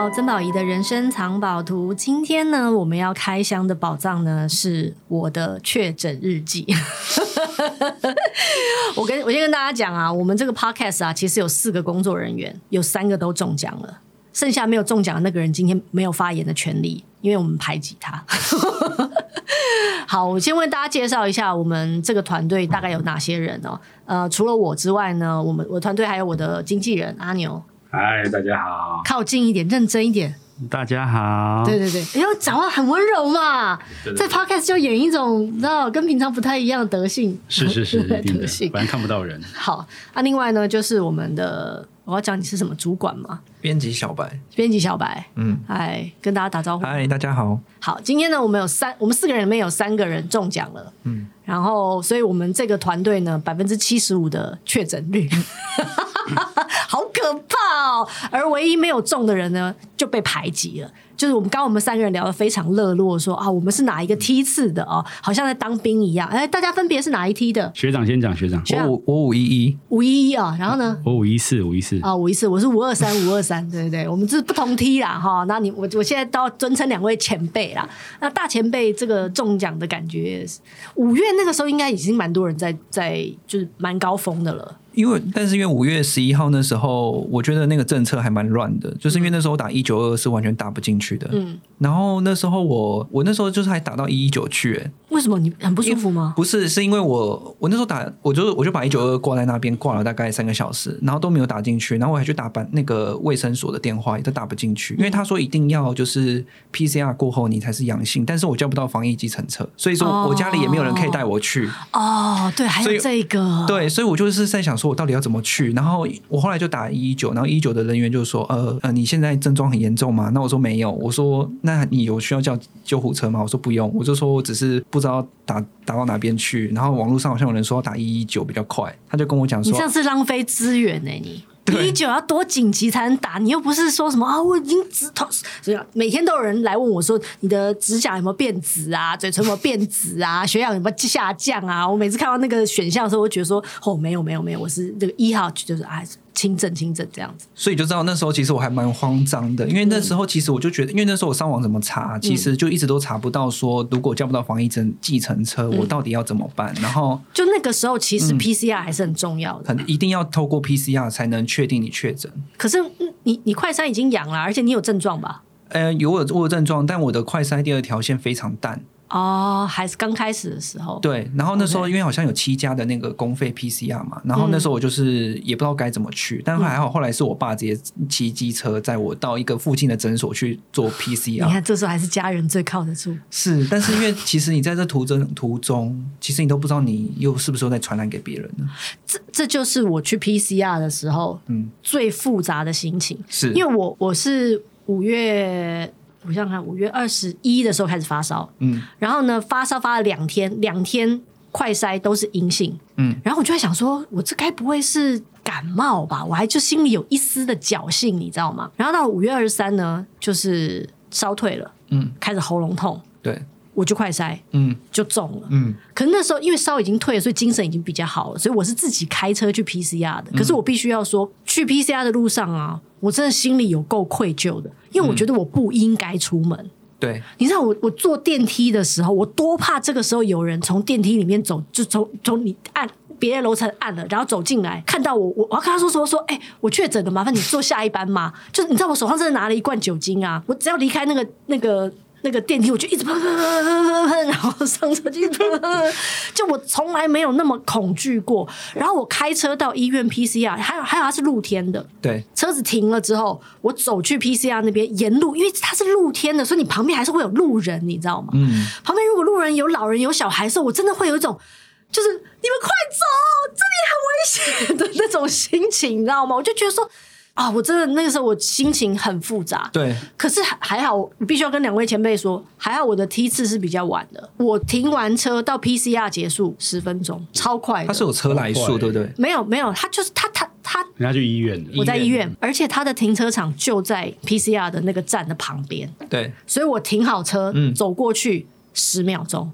到曾宝仪的人生藏宝图。今天呢，我们要开箱的宝藏呢，是我的确诊日记。我跟我先跟大家讲啊，我们这个 podcast 啊，其实有四个工作人员，有三个都中奖了，剩下没有中奖的那个人今天没有发言的权利，因为我们排挤他。好，我先为大家介绍一下我们这个团队大概有哪些人哦。呃，除了我之外呢，我们我团队还有我的经纪人阿牛。嗨，大家好！靠近一点，认真一点。大家好。对对对，因为讲话很温柔嘛，对对对，在 podcast 就演一种你知道跟平常不太一样的德性。是是是，德性，反正看不到人。好，那、啊、另外呢，就是我们的，我要讲你是什么主管嘛？编辑小白。编辑小白，嗯，嗨，跟大家打招呼。嗨，大家好。好，今天呢，我们有三，我们四个人里面有三个人中奖了，嗯，然后，所以我们这个团队呢，百分之七十五的确诊率。好可怕哦！而唯一没有中的人呢，就被排挤了。就是我们刚刚我们三个人聊得非常热络，说啊，我们是哪一个梯次的哦，好像在当兵一样。哎，大家分别是哪一梯的？学长先讲，学长，学长我五我五一一五一一啊，然后呢？我五一四五一四啊，五一四，我是五二三五二三，对对对，我们是不同梯啦哈。那你我我现在都要尊称两位前辈啦。那大前辈这个中奖的感觉，五月那个时候应该已经蛮多人在在，就是蛮高峰的了。因为，但是因为五月十一号那时候，我觉得那个政策还蛮乱的，就是因为那时候打一九二是完全打不进去的。嗯，然后那时候我我那时候就是还打到一一九去，哎，为什么你很不舒服吗？不是，是因为我我那时候打，我就我就把一九二挂在那边挂了大概三个小时，然后都没有打进去，然后我还去打板那个卫生所的电话，也都打不进去，因为他说一定要就是 PCR 过后你才是阳性，但是我叫不到防疫计程车，所以说我家里也没有人可以带我去。哦，对，还有这个，对，所以我就是在想说，我到底要怎么去？然后我后来就打一一九，然后一一九的人员就说：“呃呃，你现在症状很严重吗？”那我说没有。我说：“那你有需要叫救护车吗？”我说：“不用。”我就说我只是不知道打打到哪边去。然后网络上好像有人说要打一一九比较快，他就跟我讲说：“你这样是浪费资源呢、欸，你。”一一九要多紧急才能打？你又不是说什么啊？我已经直头，所以每天都有人来问我说，你的指甲有没有变紫啊？嘴唇有没有变紫啊？血氧有没有下降啊？我每次看到那个选项的时候，我觉得说，哦，没有没有没有，我是这个一号，就是哎。轻症轻症这样子，所以就知道那时候其实我还蛮慌张的，因为那时候其实我就觉得，因为那时候我上网怎么查，其实就一直都查不到说，如果叫不到防疫证计程车，我到底要怎么办？然后就那个时候，其实 PCR 还是很重要的，很一定要透过 PCR 才能确定你确诊。可是你你快筛已经阳了，而且你有症状吧？呃，有我有我有症状，但我的快筛第二条线非常淡。哦，还是刚开始的时候。对，然后那时候因为好像有七家的那个公费 PCR 嘛，然后那时候我就是也不知道该怎么去，嗯、但还好后来是我爸直接骑机车载我到一个附近的诊所去做 PCR。你看，这时候还是家人最靠得住。是，但是因为其实你在这途中途中，其实你都不知道你又是不是在传染给别人呢？这这就是我去 PCR 的时候，嗯，最复杂的心情，是因为我我是五月。我想想看，五月二十一的时候开始发烧，嗯，然后呢，发烧发了两天，两天快筛都是阴性，嗯，然后我就在想说，我这该不会是感冒吧？我还就心里有一丝的侥幸，你知道吗？然后到五月二十三呢，就是烧退了，嗯，开始喉咙痛，对。我就快筛，嗯，就中了，嗯。可是那时候因为烧已经退了，所以精神已经比较好了，所以我是自己开车去 PCR 的。可是我必须要说，去 PCR 的路上啊，我真的心里有够愧疚的，因为我觉得我不应该出门。嗯、对，你知道我我坐电梯的时候，我多怕这个时候有人从电梯里面走，就从从你按别的楼层按了，然后走进来，看到我，我我要跟他说说说，哎、欸，我确诊了，麻烦你坐下一班嘛？就是你知道我手上真的拿了一罐酒精啊，我只要离开那个那个。那个电梯我就一直喷喷喷喷喷喷，然后上车就喷喷，就我从来没有那么恐惧过。然后我开车到医院 PCR，还有还有它是露天的，对，车子停了之后，我走去 PCR 那边，沿路因为它是露天的，所以你旁边还是会有路人，你知道吗？嗯，旁边如果路人有老人有小孩的时候，我真的会有一种就是你们快走，这里很危险的那种心情，你知道吗？我就觉得说。啊、哦，我真的那个时候我心情很复杂。对，可是还好，我必须要跟两位前辈说，还好我的梯次是比较晚的。我停完车到 PCR 结束十分钟，超快的。他是有车来数，对不对？没有没有，他就是他他他。人家去医院，我在医院，而且他的停车场就在 PCR 的那个站的旁边。对，所以我停好车，嗯，走过去十秒钟。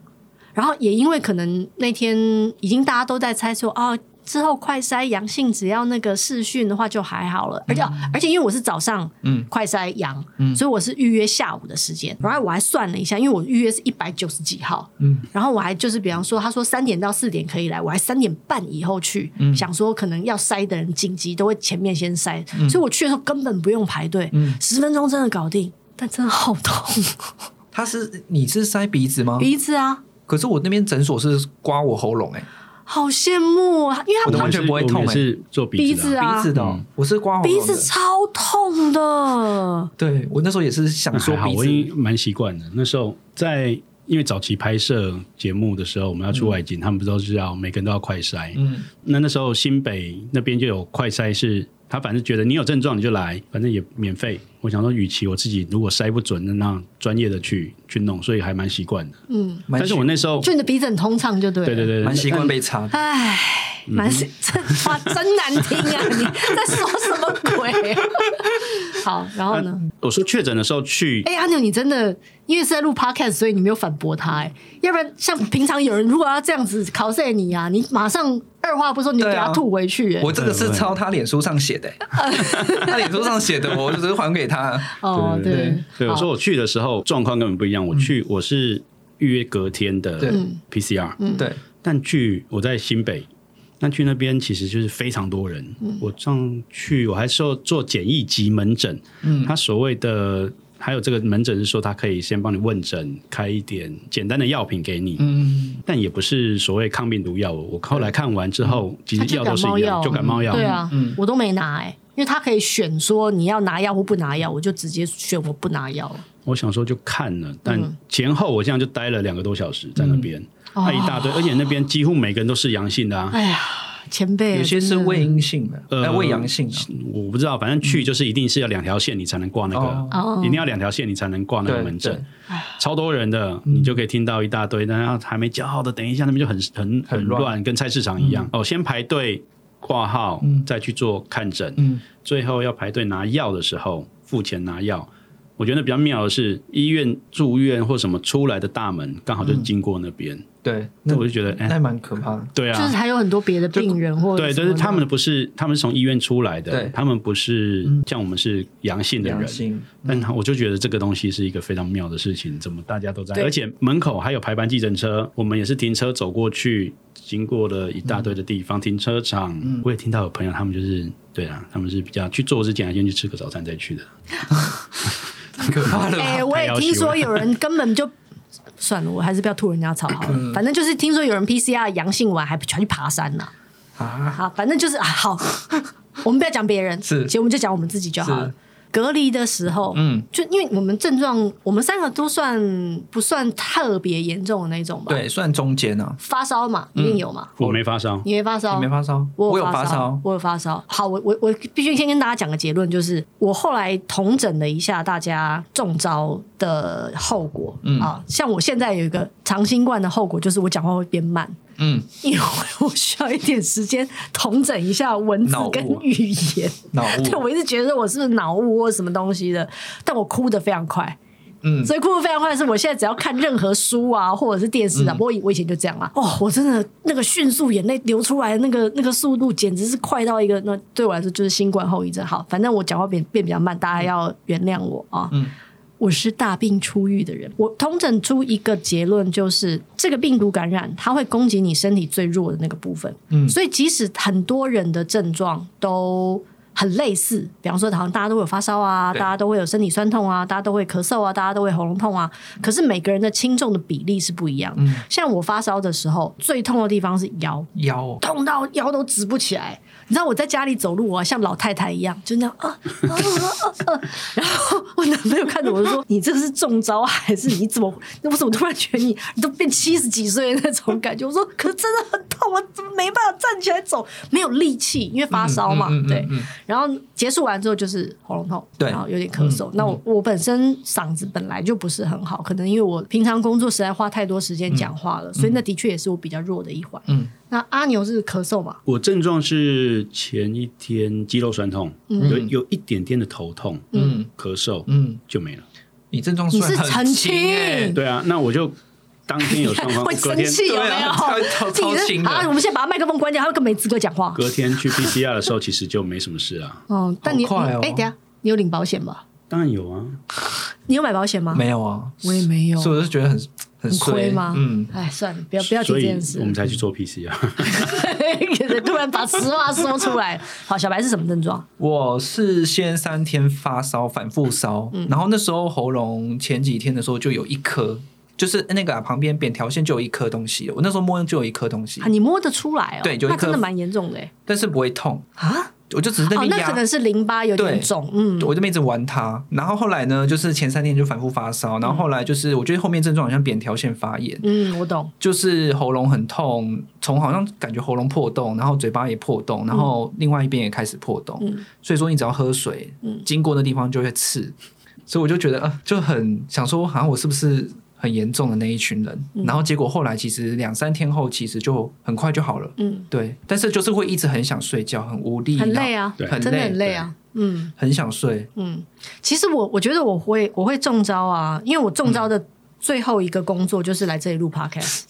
然后也因为可能那天已经大家都在猜说，哦。之后快筛阳性，只要那个视讯的话就还好了。而且、嗯、而且因为我是早上嗯快筛阳，嗯，所以我是预约下午的时间。然后我还算了一下，因为我预约是一百九十几号，嗯，然后我还就是比方说，他说三点到四点可以来，我还三点半以后去，嗯，想说可能要筛的人紧急都会前面先筛，嗯、所以我去的时候根本不用排队，嗯，十分钟真的搞定，但真的好痛。他是你是塞鼻子吗？鼻子啊。可是我那边诊所是刮我喉咙哎、欸，好羡慕啊！因为他们完全不会痛、欸，是做鼻子的、啊，鼻子的、嗯，我是刮鼻子超痛的。对，我那时候也是想说鼻子，我已经蛮习惯的。那时候在因为早期拍摄节目的时候，我们要出外景，嗯、他们不都是要每个人都要快筛？嗯，那那时候新北那边就有快筛是。他反正觉得你有症状你就来，反正也免费。我想说，与其我自己如果筛不准，那让专业的去去弄，所以还蛮习惯的。嗯，但是我那时候就你的鼻子很通畅，就对。对对对，蛮习惯被擦。唉，蛮这话真难听啊！你在说什么鬼？好，然后呢？我说确诊的时候去。哎、欸，阿牛，你真的因为是在录 podcast，所以你没有反驳他、欸。哎，要不然像平常有人如果要这样子考试你啊，你马上。二话不说你就给他吐回去、欸啊，我这个是抄他脸书上写的、欸，他脸书上写的，我就只是还给他。哦，对对，对，我说我去的时候状况根本不一样，我去我是预约隔天的 PCR，对，但去我在新北，但去那边其实就是非常多人，嗯、我上去我还说做简易级门诊，嗯，他所谓的。还有这个门诊是说，他可以先帮你问诊，开一点简单的药品给你，嗯，但也不是所谓抗病毒药。我后来看完之后，嗯、其实药都是一样，就感冒药。对啊，嗯，我都没拿哎、欸，因为他可以选说你要拿药或不拿药，我就直接选我不拿药。我想说就看了，但前后我这样就待了两个多小时在那边，那、嗯、一大堆，而且那边几乎每个人都是阳性的啊。哎呀。前辈，有些是未阴性的，呃，未阳性的，我不知道，反正去就是一定是要两条线，你才能挂那个，哦、一定要两条线，你才能挂那个门诊，超多人的，嗯、你就可以听到一大堆，然后还没叫号的，等一下那边就很很很乱，跟菜市场一样。嗯、哦，先排队挂号，再去做看诊，嗯、最后要排队拿药的时候付钱拿药。我觉得比较妙的是，医院住院或什么出来的大门刚好就经过那边。嗯对，那我就觉得哎，那蛮可怕的。对啊，就是还有很多别的病人或对，就是他们不是，他们是从医院出来的，他们不是像我们是阳性的人。但我就觉得这个东西是一个非常妙的事情，怎么大家都在，而且门口还有排班计程车，我们也是停车走过去，经过了一大堆的地方，停车场。我也听到有朋友他们就是对啊，他们是比较去做之前还先去吃个早餐再去的，很 可怕的。哎，我也听说有人根本就。算了，我还是不要吐人家槽好了。嗯、反正就是听说有人 PCR 阳性完还全去爬山呢。啊，好，反正就是啊，好，我们不要讲别人，是，其实我们就讲我们自己就好了。隔离的时候，嗯，就因为我们症状，我们三个都算不算特别严重的那种吧？对，算中间呢。发烧嘛，一定有嘛。我没发烧，你没发烧，你没发烧，我有发烧，我有发烧。好，我我我必须先跟大家讲个结论，就是我后来统整了一下大家中招的后果。嗯啊，像我现在有一个长新冠的后果，就是我讲话会变慢。嗯，因为我需要一点时间统整一下文字跟语言。脑雾，对，我一直觉得我是不是脑雾或什么东西的，但我哭的非常快。嗯，所以哭的非常快是，我现在只要看任何书啊，或者是电视啊，不过、嗯、我以前就这样啊。哦，我真的那个迅速眼泪流出来的那个那个速度，简直是快到一个，那对我来说就是新冠后遗症。好，反正我讲话变变比较慢，大家要原谅我啊。嗯。我是大病初愈的人，我通诊出一个结论，就是这个病毒感染它会攻击你身体最弱的那个部分。嗯，所以即使很多人的症状都很类似，比方说好像大家都会有发烧啊，大家都会有身体酸痛啊，大家都会咳嗽啊，大家都会喉咙痛啊，可是每个人的轻重的比例是不一样。嗯，像我发烧的时候，最痛的地方是腰，腰痛到腰都直不起来。你知道我在家里走路啊，像老太太一样，就那样啊啊啊啊啊！然后我男朋友看着我就说：“ 你这是中招还是你怎么？那我怎么突然觉得你你都变七十几岁那种感觉？”我说：“可是真的很痛，我怎么没办法站起来走？没有力气，因为发烧嘛。嗯”对。然后结束完之后就是喉咙痛，对，然后有点咳嗽。那我我本身嗓子本来就不是很好，可能因为我平常工作实在花太多时间讲话了，所以那的确也是我比较弱的一环。嗯。那阿牛是咳嗽嘛？我症状是前一天肌肉酸痛，嗯、有有一点点的头痛，嗯，咳嗽，嗯，就没了。你症状你是澄清，对啊，那我就当天有状况，会生气有没有？超超轻的。啊，我们现在把麦克风关掉，他会更没资格讲话。隔天去 PCR 的时候，其实就没什么事啊。哦，但你。哎，等下，你有领保险吧？当然有啊。你有买保险吗？没有啊，我也没有。所以我就觉得很很亏吗？嗯，哎，算了，不要不要提这件事。我们才去做 PCR。突然把实话说出来。好，小白是什么症状？我是先三天发烧，反复烧，嗯、然后那时候喉咙前几天的时候就有一颗，就是那个、啊、旁边扁条线就有一颗东西。我那时候摸就有一颗东西。啊，你摸得出来哦？对，就一颗，那真的蛮严重的，但是不会痛啊。我就只是那边压，哦，那可能是淋巴有点肿，嗯，我这边一直玩它，然后后来呢，就是前三天就反复发烧，然后后来就是我觉得后面症状好像扁条线发炎，嗯，我懂，就是喉咙很痛，从好像感觉喉咙破洞，然后嘴巴也破洞，然后另外一边也开始破洞，嗯，所以说你只要喝水，嗯，经过那地方就会刺，所以我就觉得啊，就很想说，好像我是不是？很严重的那一群人，嗯、然后结果后来其实两三天后，其实就很快就好了。嗯，对，但是就是会一直很想睡觉，很无力，很累啊，很累，真的很累啊。嗯，很想睡。嗯，其实我我觉得我会我会中招啊，因为我中招的最后一个工作就是来这里录 Podcast。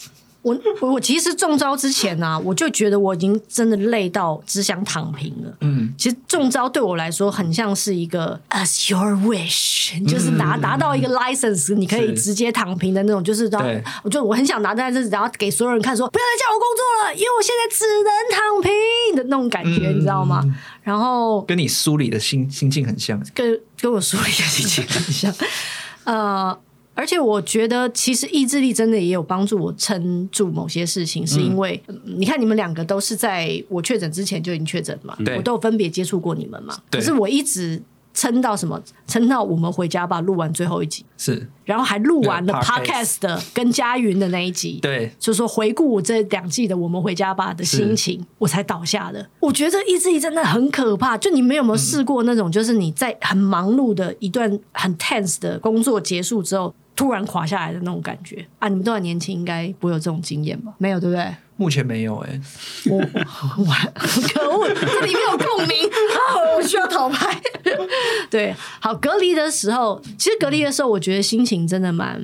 我我其实中招之前呢、啊，我就觉得我已经真的累到只想躺平了。嗯，其实中招对我来说很像是一个 as your wish，就是拿拿到一个 license，你可以直接躺平的那种。就是当对我就我很想拿，但是然后给所有人看说，不要再叫我工作了，因为我现在只能躺平的那种感觉，嗯、你知道吗？然后跟你梳理的心心境很像，跟跟我梳理的心情很像，呃。而且我觉得，其实意志力真的也有帮助我撑住某些事情，是因为、嗯、你看你们两个都是在我确诊之前就已经确诊嘛，对我都有分别接触过你们嘛。可是我一直撑到什么？撑到我们回家吧，录完最后一集是，然后还录完了 podcast 的跟佳云的那一集，对，就是说回顾我这两季的我们回家吧的心情，我才倒下的。我觉得意志力真的很可怕。就你们有没有试过那种，就是你在很忙碌的一段很 tense 的工作结束之后？突然垮下来的那种感觉啊！你们都很年轻，应该不会有这种经验吧？没有，对不对？目前没有哎、欸，我我 可恶，这里面有共鸣 啊！我需要逃拍。对，好，隔离的时候，其实隔离的时候，我觉得心情真的蛮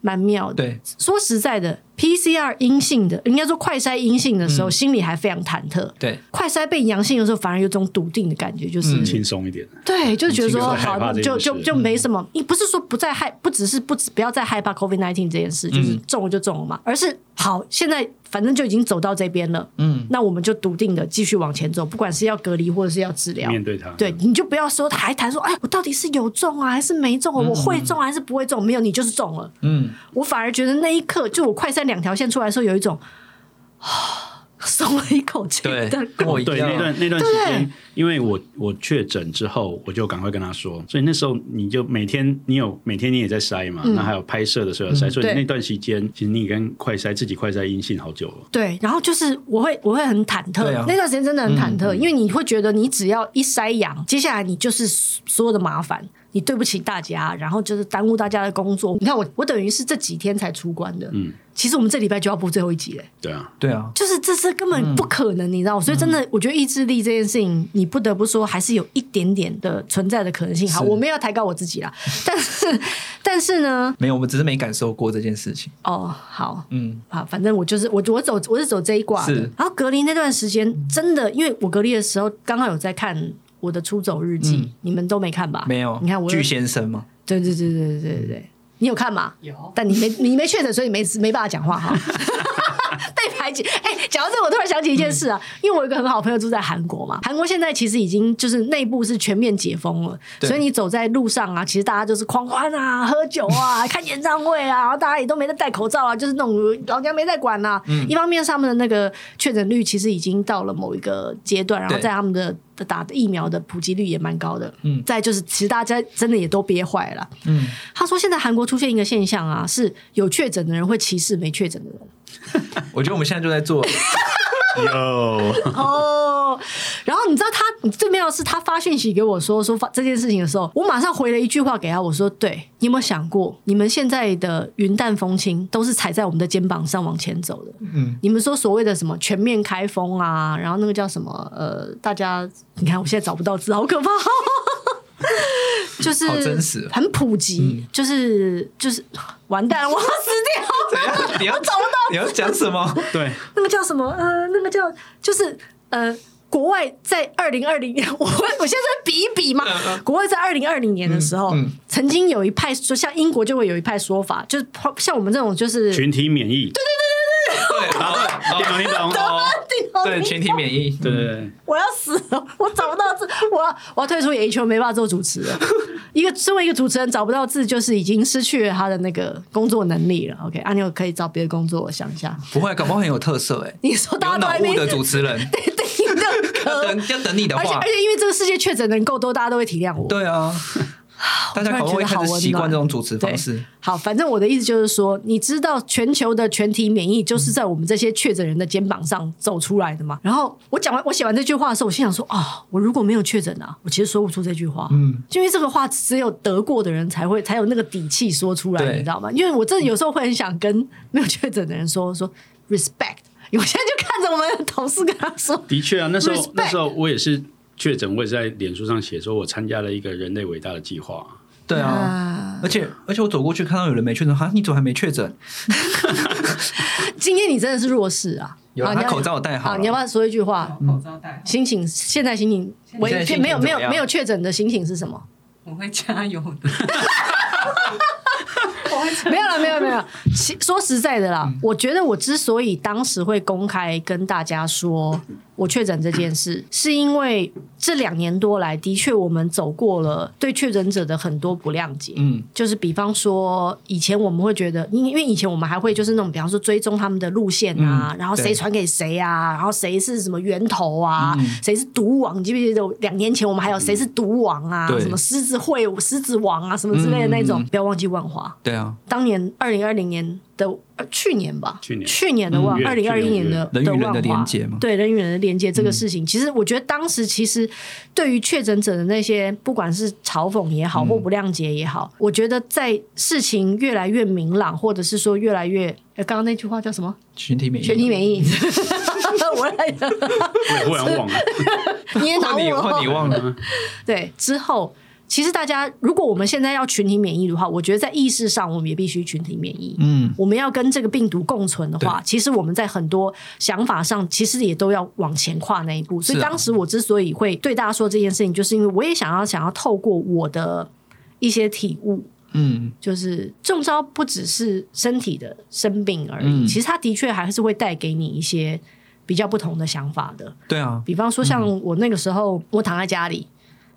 蛮妙的。对，说实在的。PCR 阴性的，应该说快筛阴性的时候，嗯、心里还非常忐忑。对，快筛被阳性的时候，反而有种笃定的感觉，就是轻松、嗯、一点。对，就觉得说好，就就就没什么。你、嗯、不是说不再害，不只是不不要再害怕 COVID nineteen 这件事，就是中了就中了嘛，而是好，现在反正就已经走到这边了。嗯，那我们就笃定的继续往前走，不管是要隔离或者是要治疗，面对它。对，你就不要说还谈说，哎，我到底是有中啊，还是没中啊？嗯、我会中还是不会中？没有，你就是中了。嗯，我反而觉得那一刻，就我快筛。两条线出来的时候，有一种 松了一口气。的，跟我一样。对，那段那段时间，因为我我确诊之后，我就赶快跟他说。所以那时候你就每天你有每天你也在筛嘛，那还有拍摄的时候筛。所以那段时间，其实你跟快筛自己快筛阴性好久了。对，然后就是我会我会很忐忑，那段时间真的很忐忑，因为你会觉得你只要一筛阳，接下来你就是所有的麻烦。你对不起大家，然后就是耽误大家的工作。你看我，我等于是这几天才出关的。嗯，其实我们这礼拜就要播最后一集嘞。对啊，对啊，就是这是根本不可能，你知道？所以真的，我觉得意志力这件事情，你不得不说还是有一点点的存在的可能性。好，我没有抬高我自己啦，但是，但是呢，没有，我们只是没感受过这件事情。哦，好，嗯，好，反正我就是我，我走我是走这一卦的。然后隔离那段时间，真的，因为我隔离的时候刚好有在看。我的出走日记，你们都没看吧？没有。你看我巨先生吗？对对对对对对对，你有看吗？有。但你没你没确诊，所以没没办法讲话哈。被排挤。哎，讲到这，我突然想起一件事啊，因为我有一个很好朋友住在韩国嘛。韩国现在其实已经就是内部是全面解封了，所以你走在路上啊，其实大家就是狂欢啊、喝酒啊、看演唱会啊，然后大家也都没得戴口罩啊，就是那种老娘没在管呐。一方面上面的那个确诊率其实已经到了某一个阶段，然后在他们的。的打的疫苗的普及率也蛮高的，嗯，再就是其实大家真的也都憋坏了，嗯，他说现在韩国出现一个现象啊，是有确诊的人会歧视没确诊的人，我觉得我们现在就在做。有哦，然后你知道他最妙的是，他发讯息给我说说发这件事情的时候，我马上回了一句话给他，我说：“对，你有没有想过，你们现在的云淡风轻都是踩在我们的肩膀上往前走的？嗯，你们说所谓的什么全面开封啊，然后那个叫什么呃，大家你看我现在找不到字，好可怕。就是好真实很普及，嗯、就是就是完蛋了，我要死掉！怎样？你要 找不到？你要讲什么？对，那个叫什么？呃，那个叫就是呃。国外在二零二零年，我我现在比一比嘛。国外在二零二零年的时候，曾经有一派说，像英国就会有一派说法，就是像我们这种就是群体免疫。对对对对对，对，听懂听懂。对，群体免疫。对对对。我要死了，我找不到字，我要我要退出演艺圈，没办法做主持了。一个身为一个主持人找不到字，就是已经失去了他的那个工作能力了。OK，阿牛可以找别的工作，我想一下。不会，搞不好很有特色哎。你说大家都脑雾的主持人。对对要等要等你的话，而且而且因为这个世界确诊人够多，大家都会体谅我。对啊，大家可能会开始习惯这种主持方式。好，反正我的意思就是说，你知道全球的全体免疫就是在我们这些确诊人的肩膀上走出来的嘛？然后我讲完我写完这句话的时候，我心想说啊、哦，我如果没有确诊啊，我其实说不出这句话。嗯，因为这个话只有得过的人才会才有那个底气说出来，你知道吗？因为我真的有时候会很想跟没有确诊的人说说 respect。我现在就看着我们的同事跟他说：“的确啊，那时候那时候我也是确诊，我也是在脸书上写说，我参加了一个人类伟大的计划。对啊，而且而且我走过去看到有人没确诊，哈，你怎么还没确诊？今天你真的是弱势啊！有他口罩戴好，你要不要说一句话？口罩戴好。心情现在心情，我没有没有没有确诊的心情是什么？我会加油的。”没有了，没有没有。其说实在的啦，嗯、我觉得我之所以当时会公开跟大家说我确诊这件事，是因为这两年多来的确我们走过了对确诊者的很多不谅解。嗯，就是比方说以前我们会觉得，因因为以前我们还会就是那种比方说追踪他们的路线啊，嗯、然后谁传给谁啊，然后谁是什么源头啊，嗯、谁是毒王？你记不记得两年前我们还有谁是毒王啊？嗯、什么狮子会、狮子王啊，什么之类的那种，嗯、不要忘记万华。对啊。当年二零二零年的去年吧，去年。去年的万二零二一年的人与人的连接嘛，对人与人的连接这个事情，其实我觉得当时其实对于确诊者的那些不管是嘲讽也好或不谅解也好，我觉得在事情越来越明朗，或者是说越来越，刚刚那句话叫什么？群体免疫，群体免疫。我来的，我忽然忘了，你也拿我，你忘了？对，之后。其实大家，如果我们现在要群体免疫的话，我觉得在意识上我们也必须群体免疫。嗯，我们要跟这个病毒共存的话，其实我们在很多想法上，其实也都要往前跨那一步。所以当时我之所以会对大家说这件事情，就是因为我也想要想要透过我的一些体悟，嗯，就是中招不只是身体的生病而已，嗯、其实它的确还是会带给你一些比较不同的想法的。对啊，比方说像我那个时候，嗯、我躺在家里。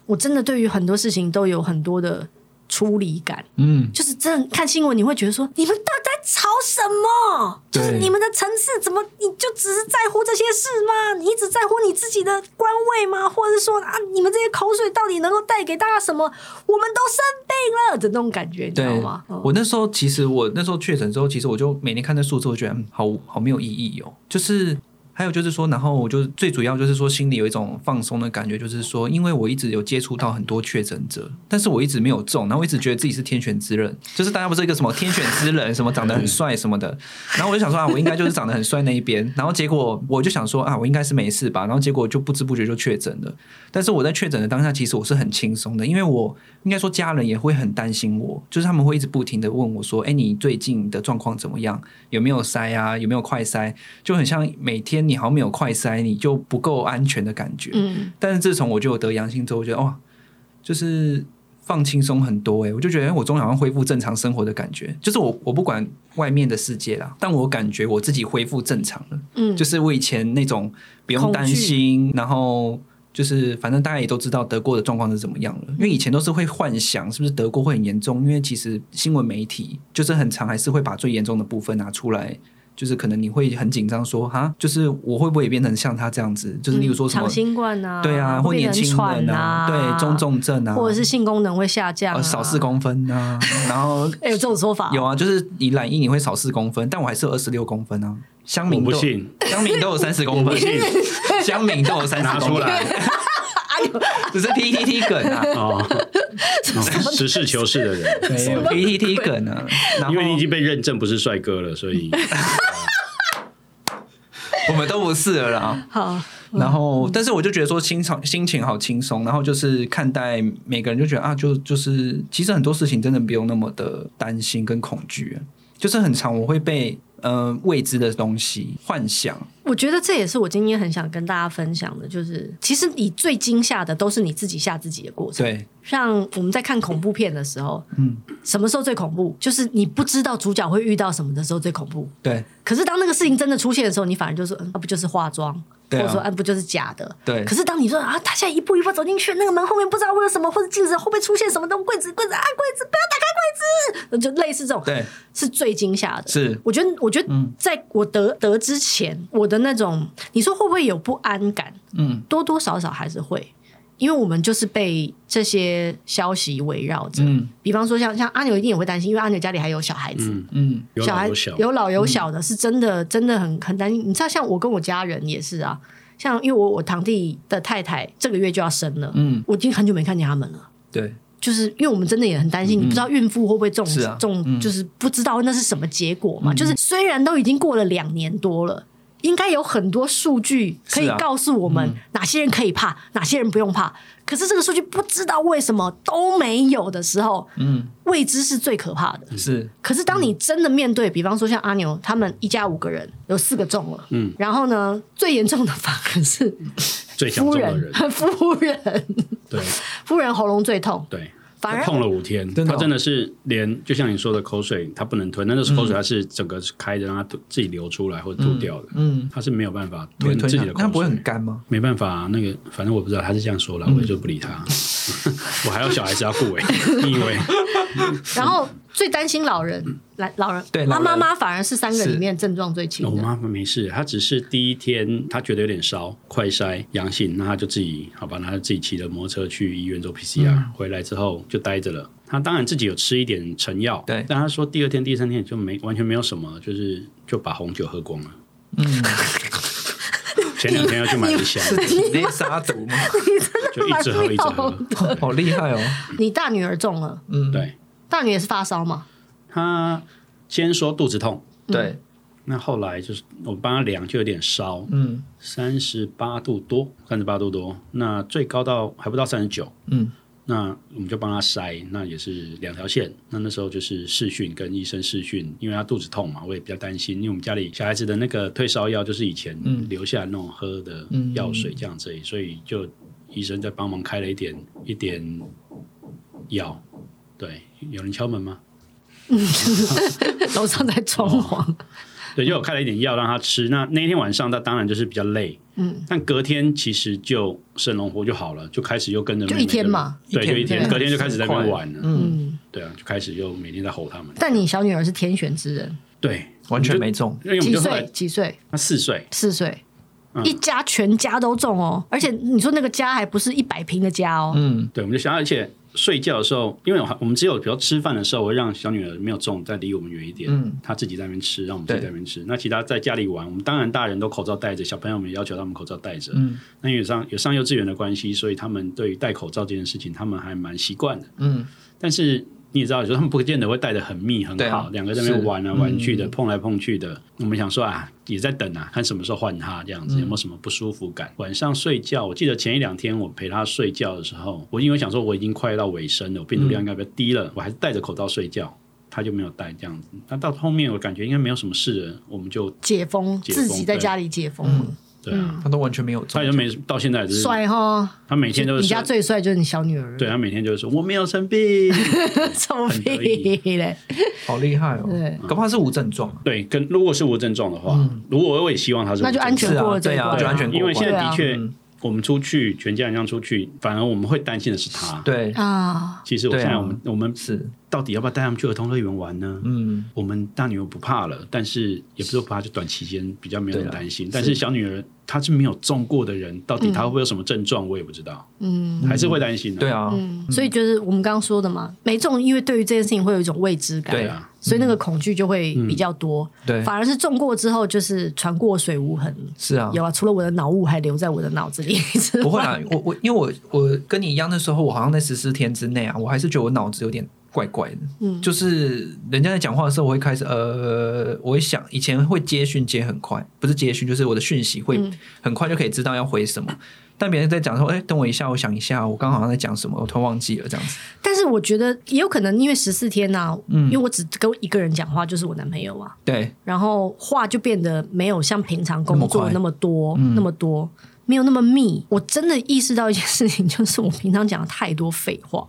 我真的对于很多事情都有很多的出离感，嗯，就是真的看新闻你会觉得说，你们到底在吵什么？就是你们的城市怎么你就只是在乎这些事吗？你一直在乎你自己的官位吗？或者是说啊，你们这些口水到底能够带给大家什么？我们都生病了的那种感觉，你知道吗？嗯、我那时候其实我那时候确诊之后，其实我就每天看那数字，我觉得好好没有意义哦，就是。还有就是说，然后我就最主要就是说，心里有一种放松的感觉，就是说，因为我一直有接触到很多确诊者，但是我一直没有中，然后我一直觉得自己是天选之人，就是大家不是一个什么天选之人，什么长得很帅什么的，然后我就想说啊，我应该就是长得很帅那一边，然后结果我就想说啊，我应该是没事吧，然后结果就不知不觉就确诊了。但是我在确诊的当下，其实我是很轻松的，因为我应该说家人也会很担心我，就是他们会一直不停的问我说，哎，你最近的状况怎么样？有没有塞啊？有没有快塞？就很像每天。你好像没有快筛，你就不够安全的感觉。嗯，但是自从我就有得阳性之后，我觉得哇，就是放轻松很多哎，我就觉得我终于好像恢复正常生活的感觉。就是我我不管外面的世界啦，但我感觉我自己恢复正常了。嗯，就是我以前那种不用担心，然后就是反正大家也都知道德国的状况是怎么样了。因为以前都是会幻想是不是德国会很严重，因为其实新闻媒体就是很常还是会把最严重的部分拿出来。就是可能你会很紧张，说哈，就是我会不会也变成像他这样子？就是例如说什么长新冠啊，对啊，或年轻人啊，对中重症啊，或者是性功能会下降，少四公分啊，然后 哎有这种说法，有啊，就是你染疫你会少四公分，但我还是有二十六公分啊。乡民不信，乡民都有三十公分，乡民都有三十公分，拿出来，只是 PTT 梗啊，哦，实事求是的人，没有 PTT 梗啊，因为你已经被认证不是帅哥了，所以。我们都不是了啦。好，然后，但是我就觉得说心情心情好轻松，然后就是看待每个人就觉得啊，就就是其实很多事情真的不用那么的担心跟恐惧，就是很长我会被。呃，未知的东西，幻想。我觉得这也是我今天很想跟大家分享的，就是其实你最惊吓的都是你自己吓自己的过程。对，像我们在看恐怖片的时候，嗯，什么时候最恐怖？就是你不知道主角会遇到什么的时候最恐怖。对。可是当那个事情真的出现的时候，你反而就说，嗯，那不就是化妆？或者说，啊，不就是假的？对。可是当你说啊，他现在一步一步走进去，那个门后面不知道会有什么，或者镜子后面出现什么东西，柜子柜子啊，柜子不要打开柜子，就类似这种，对，是最惊吓的。是，我觉得，我觉得，在我得得之前，我的那种，你说会不会有不安感？嗯，多多少少还是会。因为我们就是被这些消息围绕着，嗯，比方说像像阿牛一定也会担心，因为阿牛家里还有小孩子，嗯，小孩有老有小的，是真的真的很很担心。你知道，像我跟我家人也是啊，像因为我我堂弟的太太这个月就要生了，嗯，我已经很久没看见他们了，对，就是因为我们真的也很担心，你不知道孕妇会不会中中，就是不知道那是什么结果嘛，就是虽然都已经过了两年多了。应该有很多数据可以告诉我们哪些人可以怕，啊嗯、哪些人不用怕。可是这个数据不知道为什么都没有的时候，嗯，未知是最可怕的。是。可是当你真的面对，比方说像阿牛他们一家五个人，有四个中了，嗯，然后呢，最严重的反而是最夫人，夫人，对，夫人喉咙最痛，对。反而痛了五天，他真的是连就像你说的口水，他不能吞，那那是口水，他是整个开着让他自己流出来或者吐掉的。嗯，他是没有办法吞自己的口水，那不会很干吗？没办法，那个反正我不知道，他是这样说了，我也就不理他。我还有小孩子要顾诶，你以为？然后最担心老人，来老人，对，他妈妈反而是三个里面症状最轻。我妈妈没事，她只是第一天她觉得有点烧，快筛阳性，那她就自己好吧，那她自己骑着摩托车去医院做 PCR，回来之后就待着了。她当然自己有吃一点成药，对，但她说第二天、第三天就没完全没有什么，就是就把红酒喝光了。嗯，前两天要去买一箱，体内杀毒吗？就一直喝一直喝，好厉害哦！你大女儿中了，嗯，对。大女也是发烧嘛？她先说肚子痛，对。那后来就是我帮她量，就有点烧，嗯，三十八度多，三十八度多。那最高到还不到三十九，嗯。那我们就帮她筛，那也是两条线。那那时候就是视讯跟医生视讯，因为她肚子痛嘛，我也比较担心，因为我们家里小孩子的那个退烧药就是以前留下那种喝的药水这样子，所以就医生在帮忙开了一点一点药，对。有人敲门吗？楼上在装潢。对，就我开了一点药让他吃。那那天晚上他当然就是比较累，嗯，但隔天其实就生龙活就好了，就开始又跟着妹妹就一天嘛，对，就一天，隔天就开始在那边玩了，嗯，对啊，就开始又每天在吼他们。但你小女儿是天选之人，对，完全没中，几岁？几岁？她四岁，四岁，一家全家都中哦，而且你说那个家还不是一百平的家哦，嗯，对，我们就想，而且。睡觉的时候，因为我们只有比如吃饭的时候，我会让小女儿没有中，再离我们远一点，嗯，她自己在那边吃，让我们自己在那边吃。那其他在家里玩，我们当然大人都口罩戴着，小朋友们也要求他们口罩戴着。嗯，那因为上有上幼稚园的关系，所以他们对于戴口罩这件事情，他们还蛮习惯的。嗯，但是。你也知道，有时候他们不见得会戴的很密很好，两、啊、个在那边玩来玩去的，嗯、碰来碰去的。我们想说啊，也在等啊，看什么时候换他这样子，有没有什么不舒服感？嗯、晚上睡觉，我记得前一两天我陪他睡觉的时候，我因为想说我已经快到尾声了，我病毒量应该比较低了，嗯、我还是戴着口罩睡觉，他就没有戴这样子。那到后面我感觉应该没有什么事了，我们就解封，解封自己在家里解封了。嗯对啊，他都完全没有，他也没到现在是帅哈。他每天都是你家最帅就是你小女儿。对，他每天就是说我没有生病，臭屁嘞，好厉害哦。对，恐怕是无症状。对，跟如果是无症状的话，如果我也希望他是，那就安全过了这一关，就安全过。因为现在的确，我们出去全家人这样出去，反而我们会担心的是他。对。啊，其实我现在我们我们是。到底要不要带他们去儿童乐园玩呢？嗯，我们大女儿不怕了，但是也不是说不怕，就短期间比较没有担心。但是小女儿她是没有中过的人，到底她会不会有什么症状，我也不知道。嗯，还是会担心的。对啊，所以就是我们刚刚说的嘛，没中，因为对于这件事情会有一种未知感。对啊，所以那个恐惧就会比较多。对，反而是中过之后，就是船过水无痕。是啊，有啊，除了我的脑雾还留在我的脑子里。不会啊，我我因为我我跟你一样，那时候我好像在十四天之内啊，我还是觉得我脑子有点。怪怪的。嗯，就是人家在讲话的时候，我会开始呃，我会想以前会接讯接很快，不是接讯，就是我的讯息会很快就可以知道要回什么。嗯但别人在讲说：“哎、欸，等我一下，我想一下，我刚好像在讲什么，我突然忘记了这样子。”但是我觉得也有可能，因为十四天呐、啊，嗯，因为我只跟一个人讲话，就是我男朋友啊，对，然后话就变得没有像平常工作那么多，那么，那么多，没有那么密。我真的意识到一件事情，就是我平常讲的太多废话。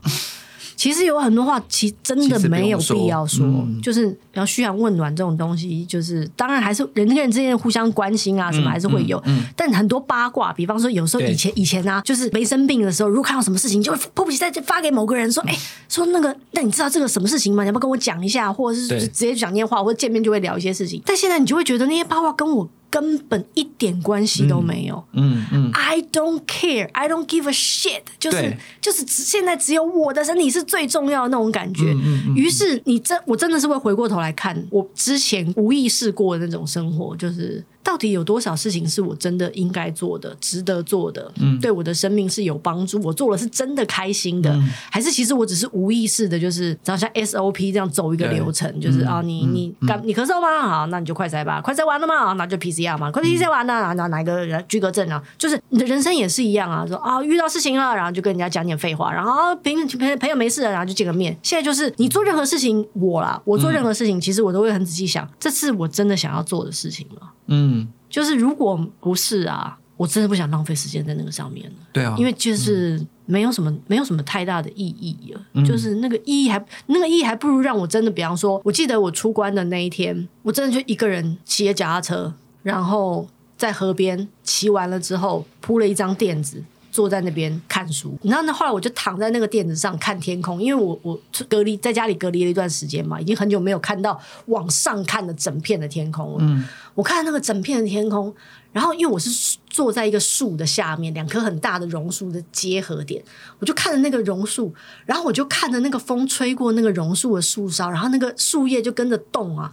其实有很多话，其实真的没有必要说，说嗯、就是比较嘘寒问暖这种东西，就是当然还是人跟人之间互相关心啊，什么还是会有。嗯嗯嗯、但很多八卦，比方说有时候以前以前啊，就是没生病的时候，如果看到什么事情，就会迫不及待就发给某个人说，哎、说那个，那你知道这个什么事情吗？你要不要跟我讲一下？或者是直接讲电话，或者见面就会聊一些事情。但现在你就会觉得那些八卦跟我。根本一点关系都没有。嗯嗯，嗯，I don't care, I don't give a shit，就是就是现在只有我的身体是最重要的那种感觉。嗯嗯嗯、于是你真我真的是会回过头来看我之前无意识过的那种生活，就是。到底有多少事情是我真的应该做的、值得做的？嗯，对我的生命是有帮助，我做了是真的开心的，嗯、还是其实我只是无意识的，就是只要像 SOP 这样走一个流程，就是、嗯、啊，你你感、嗯、你咳嗽吗？好，那你就快筛吧，快筛完了吗？那就 PCR 嘛，快 PCR 完了，那哪一个居隔证啊？就是你的人生也是一样啊，说啊遇到事情了，然后就跟人家讲点废话，然后朋朋朋友没事了，然后就见个面。现在就是你做任何事情，我啦，我做任何事情，嗯、其实我都会很仔细想，这是我真的想要做的事情吗？嗯，就是如果不是啊，我真的不想浪费时间在那个上面。对啊，因为就是没有什么，嗯、没有什么太大的意义了。嗯、就是那个意义还那个意义还不如让我真的，比方说，我记得我出关的那一天，我真的就一个人骑着脚踏车，然后在河边骑完了之后，铺了一张垫子。坐在那边看书，然后呢，后来我就躺在那个垫子上看天空，因为我我隔离在家里隔离了一段时间嘛，已经很久没有看到往上看的整片的天空了。嗯，我看那个整片的天空，然后因为我是坐在一个树的下面，两棵很大的榕树的结合点，我就看着那个榕树，然后我就看着那个风吹过那个榕树的树梢，然后那个树叶就跟着动啊。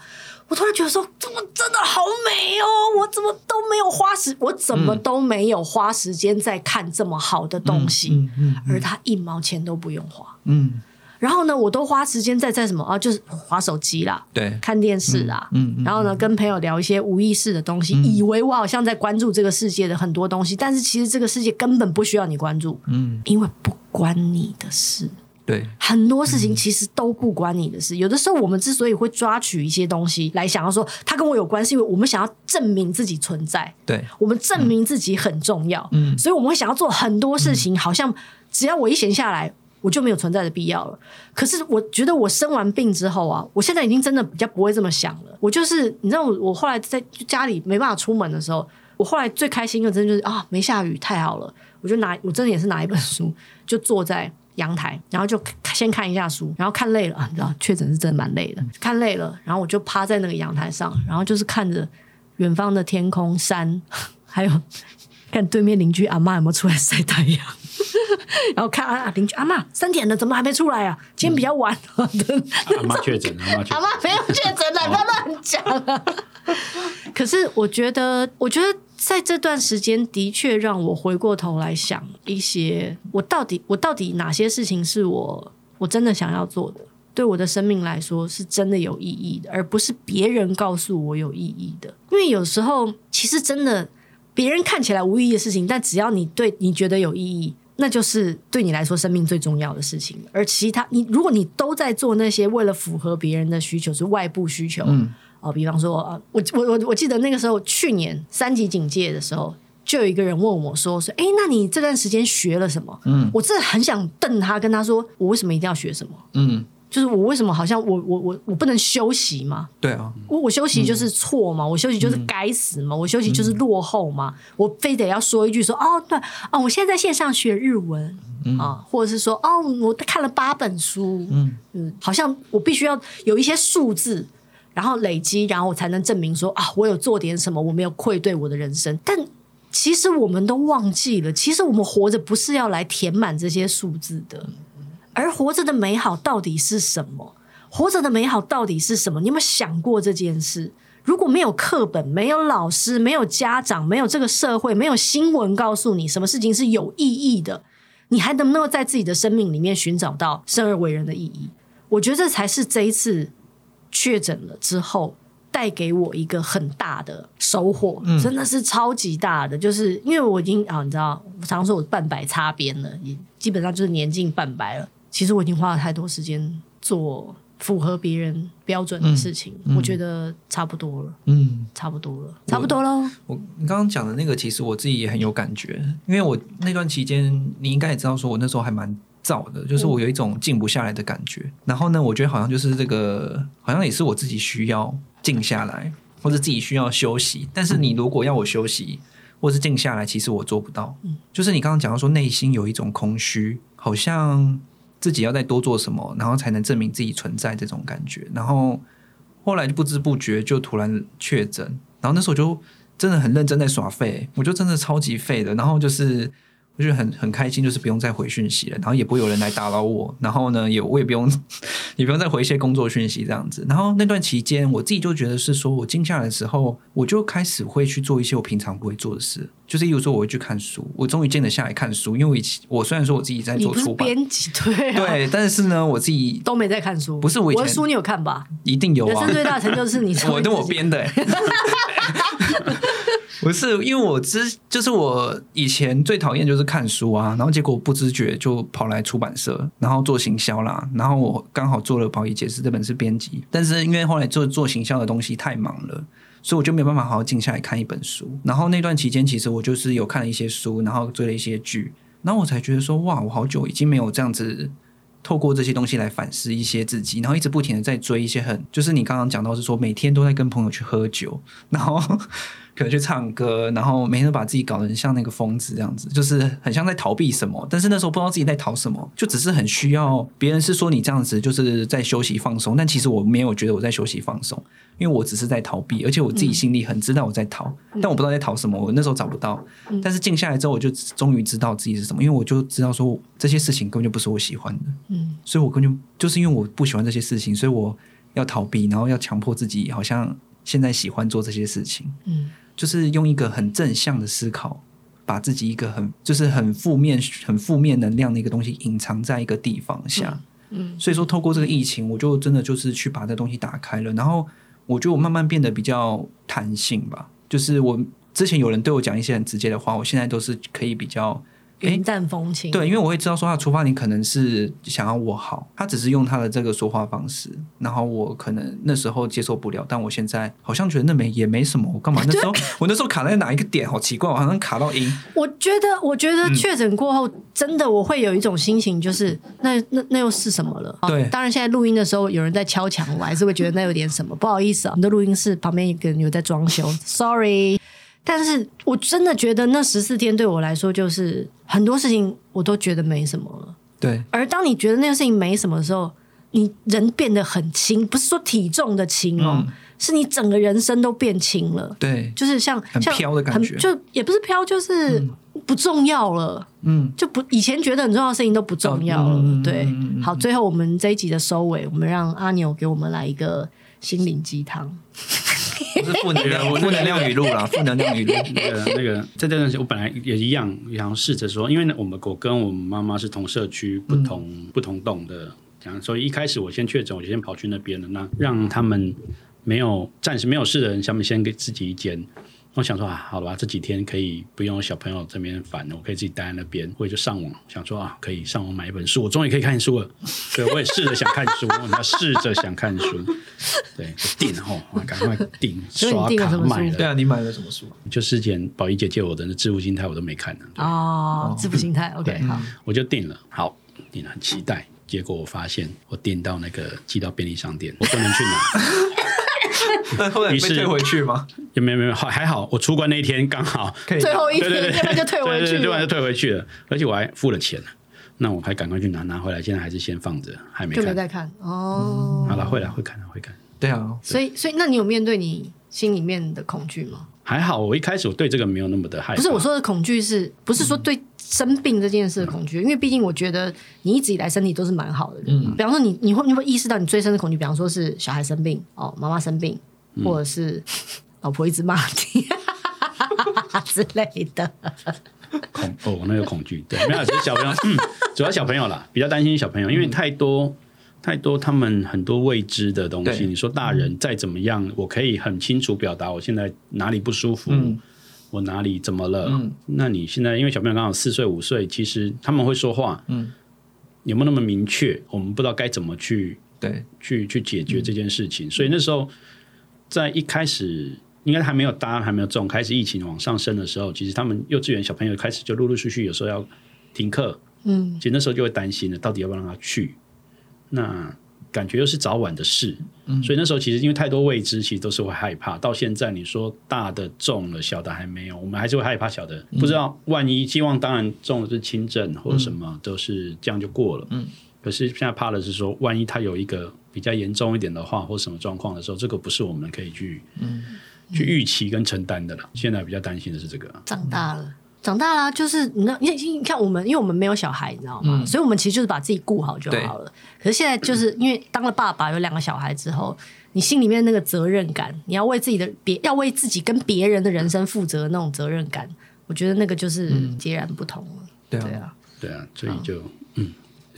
我突然觉得说，怎么真的好美哦！我怎么都没有花时，我怎么都没有花时间在看这么好的东西，嗯嗯嗯、而他一毛钱都不用花。嗯，然后呢，我都花时间在在什么啊？就是划手机啦，对，看电视啦，嗯，嗯然后呢，跟朋友聊一些无意识的东西，嗯、以为我好像在关注这个世界的很多东西，但是其实这个世界根本不需要你关注，嗯，因为不关你的事。对，很多事情其实都不关你的事。嗯、有的时候，我们之所以会抓取一些东西来想要说它跟我有关系，是因为我们想要证明自己存在。对，我们证明自己很重要。嗯，所以我们会想要做很多事情，嗯、好像只要我一闲下来，我就没有存在的必要了。可是我觉得我生完病之后啊，我现在已经真的比较不会这么想了。我就是你知道我，后来在家里没办法出门的时候，我后来最开心的真的就是啊，没下雨，太好了。我就拿，我真的也是拿一本书，就坐在。阳台，然后就先看一下书，然后看累了，你知道，确诊是真的蛮累的。看累了，然后我就趴在那个阳台上，然后就是看着远方的天空、山，还有看对面邻居阿嬷有没有出来晒太阳，然后看啊，邻居阿妈三点了，怎么还没出来啊？今天比较晚。阿妈确诊，阿嬷 阿妈没有确诊了，不要乱讲啊。可是我觉得，我觉得。在这段时间，的确让我回过头来想一些，我到底我到底哪些事情是我我真的想要做的，对我的生命来说是真的有意义的，而不是别人告诉我有意义的。因为有时候其实真的别人看起来无意义的事情，但只要你对你觉得有意义，那就是对你来说生命最重要的事情。而其他你如果你都在做那些为了符合别人的需求，是外部需求。嗯哦，比方说，啊，我我我我记得那个时候，去年三级警戒的时候，就有一个人问我说：“说，哎，那你这段时间学了什么？”嗯，我真的很想瞪他，跟他说：“我为什么一定要学什么？”嗯，就是我为什么好像我我我我不能休息嘛？对啊，我我休息就是错嘛？我休息就是该死嘛？我休息就是落后嘛？我非得要说一句说：“哦，对哦，我现在在线上学日文啊，或者是说哦，我看了八本书，嗯嗯，好像我必须要有一些数字。”然后累积，然后我才能证明说啊，我有做点什么，我没有愧对我的人生。但其实我们都忘记了，其实我们活着不是要来填满这些数字的，而活着的美好到底是什么？活着的美好到底是什么？你有没有想过这件事？如果没有课本，没有老师，没有家长，没有这个社会，没有新闻告诉你什么事情是有意义的，你还能不能够在自己的生命里面寻找到生而为人的意义？我觉得这才是这一次确诊了之后带给我一个很大的收获，嗯、真的是超级大的。就是因为我已经啊，你知道，我常说我半白擦边了，也基本上就是年近半白了。其实我已经花了太多时间做符合别人标准的事情，嗯嗯、我觉得差不多了。嗯，差不多了，差不多喽。我你刚刚讲的那个，其实我自己也很有感觉，因为我那段期间，你应该也知道，说我那时候还蛮躁的，就是我有一种静不下来的感觉。嗯、然后呢，我觉得好像就是这个，好像也是我自己需要静下来，或者自己需要休息。但是你如果要我休息，或是静下来，其实我做不到。嗯，就是你刚刚讲到说，内心有一种空虚，好像。自己要再多做什么，然后才能证明自己存在这种感觉。然后后来就不知不觉就突然确诊，然后那时候就真的很认真在耍废，我就真的超级废的。然后就是。我觉得很很开心，就是不用再回讯息了，然后也不会有人来打扰我，然后呢，也我也不用，也不用再回一些工作讯息这样子。然后那段期间，我自己就觉得是说，我静下来的时候，我就开始会去做一些我平常不会做的事，就是例如说，我会去看书。我终于静得下来看书，因为我以前我虽然说我自己在做出版编辑，对、啊、对，但是呢，我自己都没在看书。不是我以前我的书，你有看吧？一定有啊！人生最大成就是你，我跟我编的。不是，因为我之就是我以前最讨厌就是看书啊，然后结果不知觉就跑来出版社，然后做行销啦，然后我刚好做了《宝仪解释》这本是编辑，但是因为后来做做行销的东西太忙了，所以我就没有办法好好静下来看一本书。然后那段期间，其实我就是有看了一些书，然后追了一些剧，然后我才觉得说，哇，我好久已经没有这样子透过这些东西来反思一些自己，然后一直不停的在追一些很，就是你刚刚讲到是说每天都在跟朋友去喝酒，然后。可能去唱歌，然后每天都把自己搞得很像那个疯子这样子，就是很像在逃避什么。但是那时候不知道自己在逃什么，就只是很需要别人是说你这样子就是在休息放松，但其实我没有觉得我在休息放松，因为我只是在逃避，而且我自己心里很知道我在逃，嗯、但我不知道在逃什么。我那时候找不到，但是静下来之后，我就终于知道自己是什么，因为我就知道说这些事情根本就不是我喜欢的，嗯，所以我根本就就是因为我不喜欢这些事情，所以我要逃避，然后要强迫自己好像现在喜欢做这些事情，嗯。就是用一个很正向的思考，把自己一个很就是很负面、很负面能量的一个东西隐藏在一个地方下。嗯，嗯，所以说透过这个疫情，我就真的就是去把这东西打开了，然后我觉得我慢慢变得比较弹性吧。就是我之前有人对我讲一些很直接的话，我现在都是可以比较。云淡风轻，对，因为我会知道说他的出发点可能是想要我好，他只是用他的这个说话方式，然后我可能那时候接受不了，但我现在好像觉得那没也没什么，我干嘛 那时候我那时候卡在哪一个点，好奇怪，我好像卡到音。我觉得，我觉得确诊过后，嗯、真的我会有一种心情，就是那那那又是什么了？对，当然现在录音的时候有人在敲墙，我还是会觉得那有点什么，不好意思啊，我们的录音室旁边一个人有在装修，sorry。但是我真的觉得那十四天对我来说，就是很多事情我都觉得没什么了。对。而当你觉得那个事情没什么的时候，你人变得很轻，不是说体重的轻哦，嗯、是你整个人生都变轻了。对。就是像很飘的感觉，就也不是飘，就是不重要了。嗯。就不以前觉得很重要的事情都不重要了。嗯、对。好，最后我们这一集的收尾，我们让阿牛给我们来一个心灵鸡汤。不是负能量，负能量语录啦，负能量语录。那个那个，在这段时间，我本来也一样，想试着说，因为呢，我们我跟我们妈妈是同社区、不同、嗯、不同栋的，这样，所以一开始我先确诊，我就先跑去那边了，那让他们没有暂时没有事的人，下面先给自己一间。我想说啊，好了吧，这几天可以不用小朋友这边烦，我可以自己待在那边，我也就上网。想说啊，可以上网买一本书，我终于可以看书了。对，我也试着想看书，我要试着想看书。对，订哦，赶快订，刷卡买了。对啊，你买了什么书？就之前宝仪姐借我的那《致富心态》，我都没看呢。哦，《致富心态》OK，好，我就订了。好，订了，很期待。结果我发现，我订到那个寄到便利商店，我不能去拿。那后来被退回去吗？也没有没有，好还好，我出关那一天刚好最后一天，对对对，就退回去，对对，就退回去了，而且我还付了钱，那我还赶快去拿拿回来，现在还是先放着，还没看，就没再看哦。好了，会来会看会看，对啊。所以所以，那你有面对你心里面的恐惧吗？还好，我一开始我对这个没有那么的害怕。不是我说的恐惧，是不是说对生病这件事的恐惧？因为毕竟我觉得你一直以来身体都是蛮好的。嗯，比方说你你会你会意识到你最深的恐惧，比方说是小孩生病哦，妈妈生病。或者是 老婆一直骂你 之类的恐哦，那个恐惧对，没有，只是小朋友，嗯，主要小朋友啦，比较担心小朋友，因为太多太多他们很多未知的东西。你说大人再怎么样，嗯、我可以很清楚表达我现在哪里不舒服，嗯、我哪里怎么了？嗯、那你现在因为小朋友刚好四岁五岁，其实他们会说话，嗯，有没有那么明确？我们不知道该怎么去对去去解决这件事情。嗯、所以那时候在一开始应该还没有大还没有中，开始疫情往上升的时候，其实他们幼稚园小朋友开始就陆陆续续有时候要停课，嗯，其实那时候就会担心了，到底要不要让他去？那感觉又是早晚的事，嗯，所以那时候其实因为太多未知，其实都是会害怕。到现在你说大的中了，小的还没有，我们还是会害怕小的，嗯、不知道万一。希望当然中的是轻症或者什么，嗯、都是这样就过了。嗯，可是现在怕的是说，万一他有一个比较严重一点的话，或什么状况的时候，这个不是我们可以去嗯去预期跟承担的了。现在比较担心的是这个，长大了。长大了，就是你那，你你看我们，因为我们没有小孩，你知道吗？嗯、所以，我们其实就是把自己顾好就好了。可是现在，就是因为当了爸爸，有两个小孩之后，你心里面那个责任感，你要为自己的别，要为自己跟别人的人生负责的那种责任感，我觉得那个就是截然不同了。嗯、对啊，对啊，所以就嗯，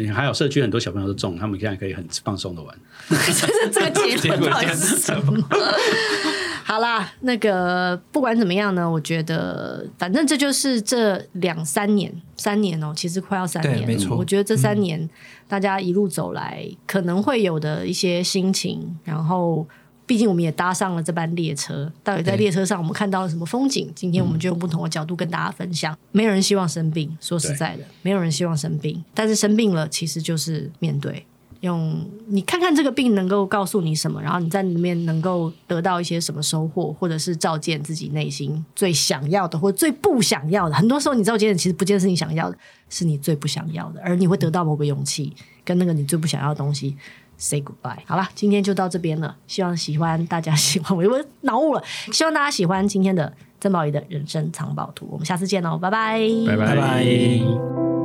还有社区很多小朋友都中，他们现在可以很放松的玩。就是这个结论到底是什么？好啦，那个不管怎么样呢，我觉得反正这就是这两三年，三年哦、喔，其实快要三年了。没错。我觉得这三年大家一路走来，嗯、可能会有的一些心情，然后毕竟我们也搭上了这班列车，到底在列车上我们看到了什么风景？今天我们就用不同的角度跟大家分享。嗯、没有人希望生病，说实在的，没有人希望生病，但是生病了，其实就是面对。用你看看这个病能够告诉你什么，然后你在里面能够得到一些什么收获，或者是照见自己内心最想要的，或者最不想要的。很多时候你照见的其实不见得是你想要的，是你最不想要的，而你会得到某个勇气，跟那个你最不想要的东西 say goodbye。好了，今天就到这边了，希望喜欢大家喜欢我，我脑雾了，希望大家喜欢今天的曾宝仪的人生藏宝图，我们下次见哦，拜拜，拜拜。